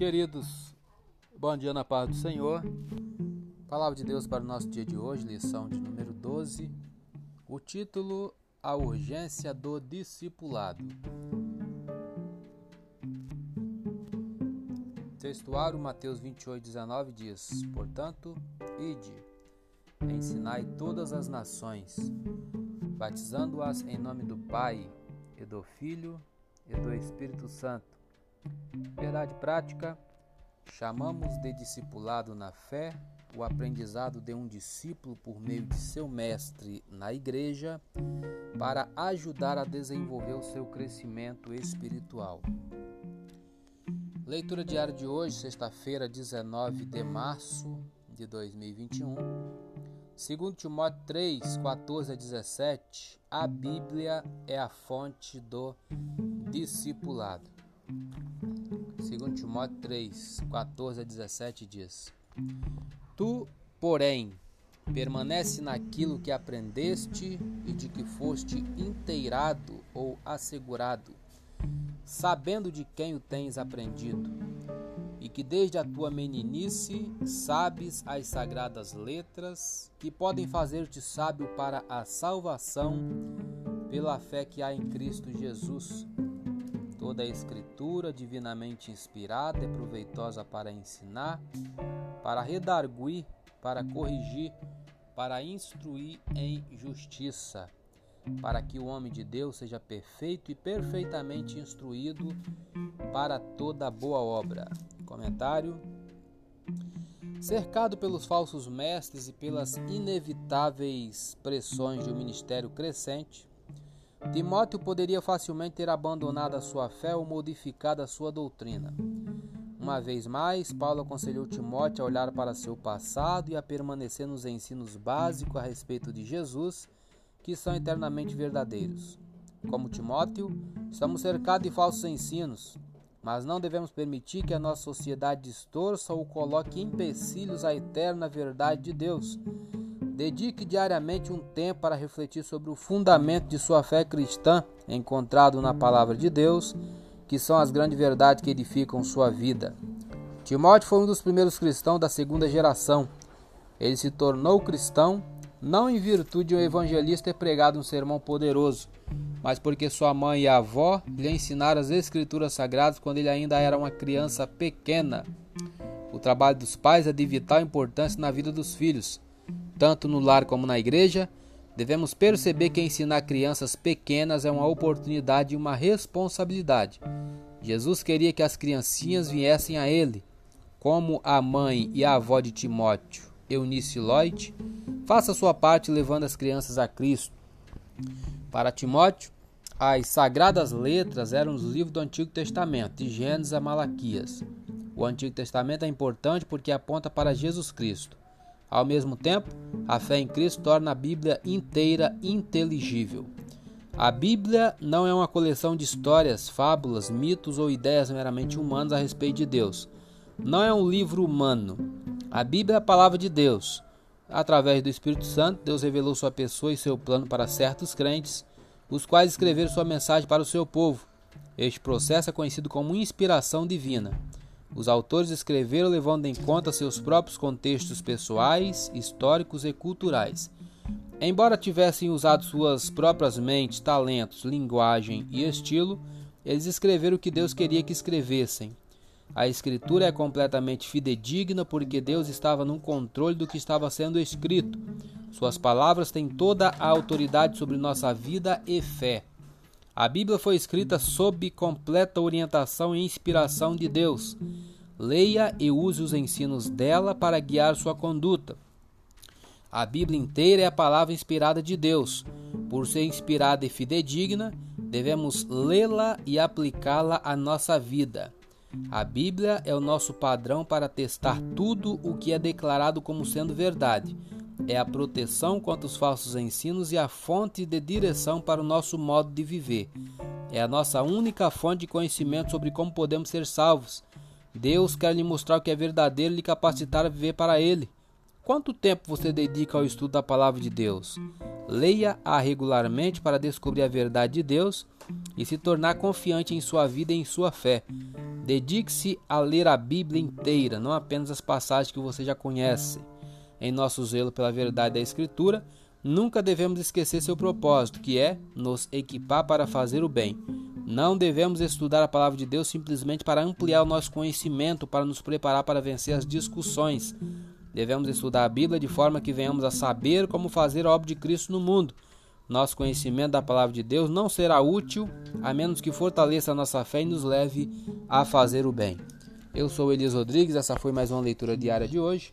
Queridos, bom dia na paz do Senhor. Palavra de Deus para o nosso dia de hoje, lição de número 12. O título: A urgência do discipulado. Textuário Mateus 28, 19 diz: Portanto, ide, ensinai todas as nações, batizando-as em nome do Pai, e do Filho e do Espírito Santo Verdade prática: chamamos de discipulado na fé o aprendizado de um discípulo por meio de seu mestre na igreja para ajudar a desenvolver o seu crescimento espiritual. Leitura diária de hoje, sexta-feira, 19 de março de 2021. Segundo Timóteo 3, 14 a 17, a Bíblia é a fonte do discipulado. Segundo Timóteo 3, 14 a 17 diz: Tu, porém, permanece naquilo que aprendeste e de que foste inteirado ou assegurado, sabendo de quem o tens aprendido, e que desde a tua meninice sabes as sagradas letras que podem fazer-te sábio para a salvação pela fé que há em Cristo Jesus. Toda a Escritura, divinamente inspirada, é proveitosa para ensinar, para redarguir, para corrigir, para instruir em justiça, para que o homem de Deus seja perfeito e perfeitamente instruído para toda boa obra. Comentário. Cercado pelos falsos mestres e pelas inevitáveis pressões de um ministério crescente, Timóteo poderia facilmente ter abandonado a sua fé ou modificado a sua doutrina. Uma vez mais, Paulo aconselhou Timóteo a olhar para seu passado e a permanecer nos ensinos básicos a respeito de Jesus, que são eternamente verdadeiros. Como Timóteo, estamos cercados de falsos ensinos, mas não devemos permitir que a nossa sociedade distorça ou coloque empecilhos à eterna verdade de Deus Dedique diariamente um tempo para refletir sobre o fundamento de sua fé cristã encontrado na palavra de Deus, que são as grandes verdades que edificam sua vida. Timóteo foi um dos primeiros cristãos da segunda geração. Ele se tornou cristão não em virtude de um evangelista ter pregado um sermão poderoso, mas porque sua mãe e avó lhe ensinaram as escrituras sagradas quando ele ainda era uma criança pequena. O trabalho dos pais é de vital importância na vida dos filhos tanto no lar como na igreja, devemos perceber que ensinar crianças pequenas é uma oportunidade e uma responsabilidade. Jesus queria que as criancinhas viessem a ele, como a mãe e a avó de Timóteo, Eunice Lloyd, faça sua parte levando as crianças a Cristo. Para Timóteo, as sagradas letras eram os livros do Antigo Testamento, de Gênesis a Malaquias. O Antigo Testamento é importante porque aponta para Jesus Cristo. Ao mesmo tempo, a fé em Cristo torna a Bíblia inteira inteligível. A Bíblia não é uma coleção de histórias, fábulas, mitos ou ideias meramente humanas a respeito de Deus. Não é um livro humano. A Bíblia é a palavra de Deus. Através do Espírito Santo, Deus revelou sua pessoa e seu plano para certos crentes, os quais escreveram sua mensagem para o seu povo. Este processo é conhecido como inspiração divina. Os autores escreveram levando em conta seus próprios contextos pessoais, históricos e culturais. Embora tivessem usado suas próprias mentes, talentos, linguagem e estilo, eles escreveram o que Deus queria que escrevessem. A escritura é completamente fidedigna porque Deus estava no controle do que estava sendo escrito. Suas palavras têm toda a autoridade sobre nossa vida e fé. A Bíblia foi escrita sob completa orientação e inspiração de Deus. Leia e use os ensinos dela para guiar sua conduta. A Bíblia inteira é a palavra inspirada de Deus. Por ser inspirada e fidedigna, devemos lê-la e aplicá-la à nossa vida. A Bíblia é o nosso padrão para testar tudo o que é declarado como sendo verdade é a proteção contra os falsos ensinos e a fonte de direção para o nosso modo de viver. É a nossa única fonte de conhecimento sobre como podemos ser salvos. Deus quer lhe mostrar o que é verdadeiro e lhe capacitar a viver para Ele. Quanto tempo você dedica ao estudo da palavra de Deus? Leia-a regularmente para descobrir a verdade de Deus e se tornar confiante em sua vida e em sua fé. Dedique-se a ler a Bíblia inteira, não apenas as passagens que você já conhece. Em nosso zelo pela verdade da Escritura, nunca devemos esquecer seu propósito, que é nos equipar para fazer o bem. Não devemos estudar a palavra de Deus simplesmente para ampliar o nosso conhecimento, para nos preparar para vencer as discussões. Devemos estudar a Bíblia de forma que venhamos a saber como fazer a obra de Cristo no mundo. Nosso conhecimento da palavra de Deus não será útil a menos que fortaleça a nossa fé e nos leve a fazer o bem. Eu sou Elias Rodrigues, essa foi mais uma leitura diária de hoje.